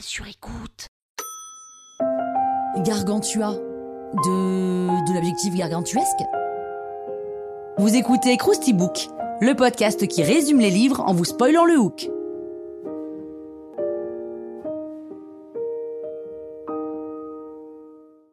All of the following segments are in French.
sur écoute. Gargantua. De, de l'objectif gargantuesque Vous écoutez Krusty Book, le podcast qui résume les livres en vous spoilant le hook.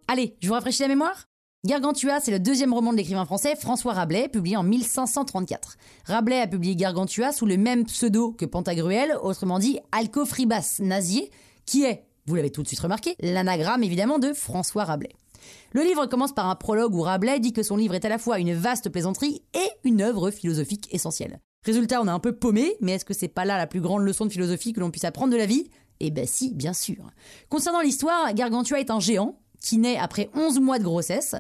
Allez, je vous rafraîchis la mémoire Gargantua, c'est le deuxième roman de l'écrivain français François Rabelais, publié en 1534. Rabelais a publié Gargantua sous le même pseudo que Pantagruel, autrement dit Alcofribas Nazier, qui est, vous l'avez tout de suite remarqué, l'anagramme évidemment de François Rabelais. Le livre commence par un prologue où Rabelais dit que son livre est à la fois une vaste plaisanterie et une œuvre philosophique essentielle. Résultat, on a un peu paumé, mais est-ce que c'est pas là la plus grande leçon de philosophie que l'on puisse apprendre de la vie? Eh ben si, bien sûr. Concernant l'histoire, Gargantua est un géant, qui naît après 11 mois de grossesse,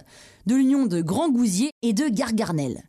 de l'union de Grand Gousier et de Gargarnel.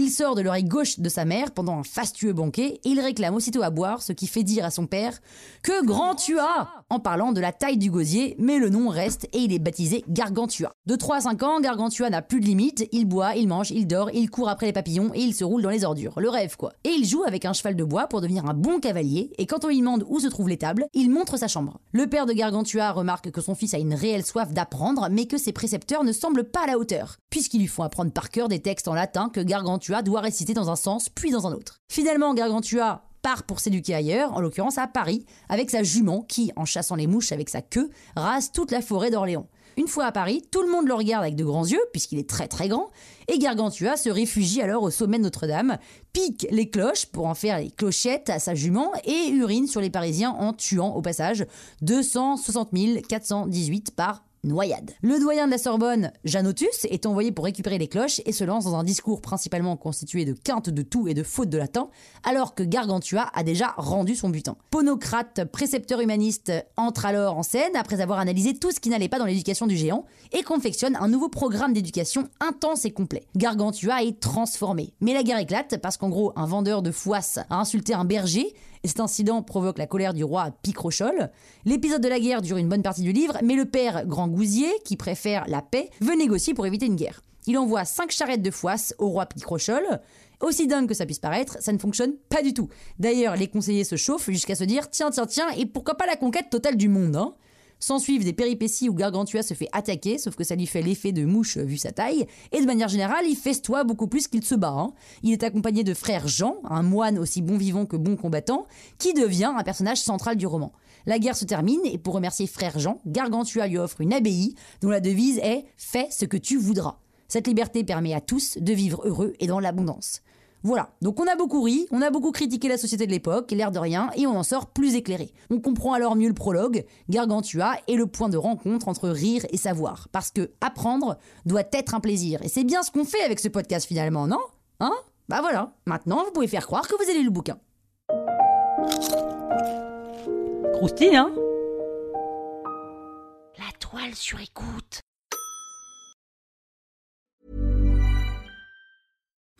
Il sort de l'oreille gauche de sa mère pendant un fastueux banquet et il réclame aussitôt à boire, ce qui fait dire à son père Que grand tu as en parlant de la taille du gosier, mais le nom reste et il est baptisé Gargantua. De 3 à 5 ans, Gargantua n'a plus de limite, il boit, il mange, il dort, il court après les papillons et il se roule dans les ordures. Le rêve quoi. Et il joue avec un cheval de bois pour devenir un bon cavalier et quand on lui demande où se trouve l'étable, il montre sa chambre. Le père de Gargantua remarque que son fils a une réelle soif d'apprendre, mais que ses précepteurs ne semblent pas à la hauteur, puisqu'ils lui font apprendre par cœur des textes en latin que Gargantua doit réciter dans un sens puis dans un autre. Finalement, Gargantua part pour s'éduquer ailleurs, en l'occurrence à Paris, avec sa jument qui, en chassant les mouches avec sa queue, rase toute la forêt d'Orléans. Une fois à Paris, tout le monde le regarde avec de grands yeux, puisqu'il est très très grand, et Gargantua se réfugie alors au sommet de Notre-Dame, pique les cloches pour en faire les clochettes à sa jument, et urine sur les Parisiens en tuant au passage 260 418 par noyade. Le doyen de la Sorbonne, Janotus, est envoyé pour récupérer les cloches et se lance dans un discours principalement constitué de quintes de tout et de fautes de latin, alors que Gargantua a déjà rendu son butin. Ponocrate, précepteur humaniste, entre alors en scène après avoir analysé tout ce qui n'allait pas dans l'éducation du géant et confectionne un nouveau programme d'éducation intense et complet. Gargantua est transformé. Mais la guerre éclate parce qu'en gros, un vendeur de foisse a insulté un berger et cet incident provoque la colère du roi Picrochol. L'épisode de la guerre dure une bonne partie du livre, mais le père Grand Gousier, qui préfère la paix, veut négocier pour éviter une guerre. Il envoie cinq charrettes de foisse au roi Picrochol. Aussi dingue que ça puisse paraître, ça ne fonctionne pas du tout. D'ailleurs, les conseillers se chauffent jusqu'à se dire tiens, tiens, tiens, et pourquoi pas la conquête totale du monde, hein? S'en suivent des péripéties où Gargantua se fait attaquer, sauf que ça lui fait l'effet de mouche vu sa taille, et de manière générale, il festoie beaucoup plus qu'il se bat. Hein. Il est accompagné de frère Jean, un moine aussi bon vivant que bon combattant, qui devient un personnage central du roman. La guerre se termine, et pour remercier frère Jean, Gargantua lui offre une abbaye dont la devise est Fais ce que tu voudras. Cette liberté permet à tous de vivre heureux et dans l'abondance. Voilà, donc on a beaucoup ri, on a beaucoup critiqué la société de l'époque, l'air de rien, et on en sort plus éclairé. On comprend alors mieux le prologue, Gargantua, et le point de rencontre entre rire et savoir. Parce que apprendre doit être un plaisir. Et c'est bien ce qu'on fait avec ce podcast finalement, non? Hein? Bah voilà, maintenant vous pouvez faire croire que vous avez lu le bouquin. Croustille, hein? La toile sur écoute.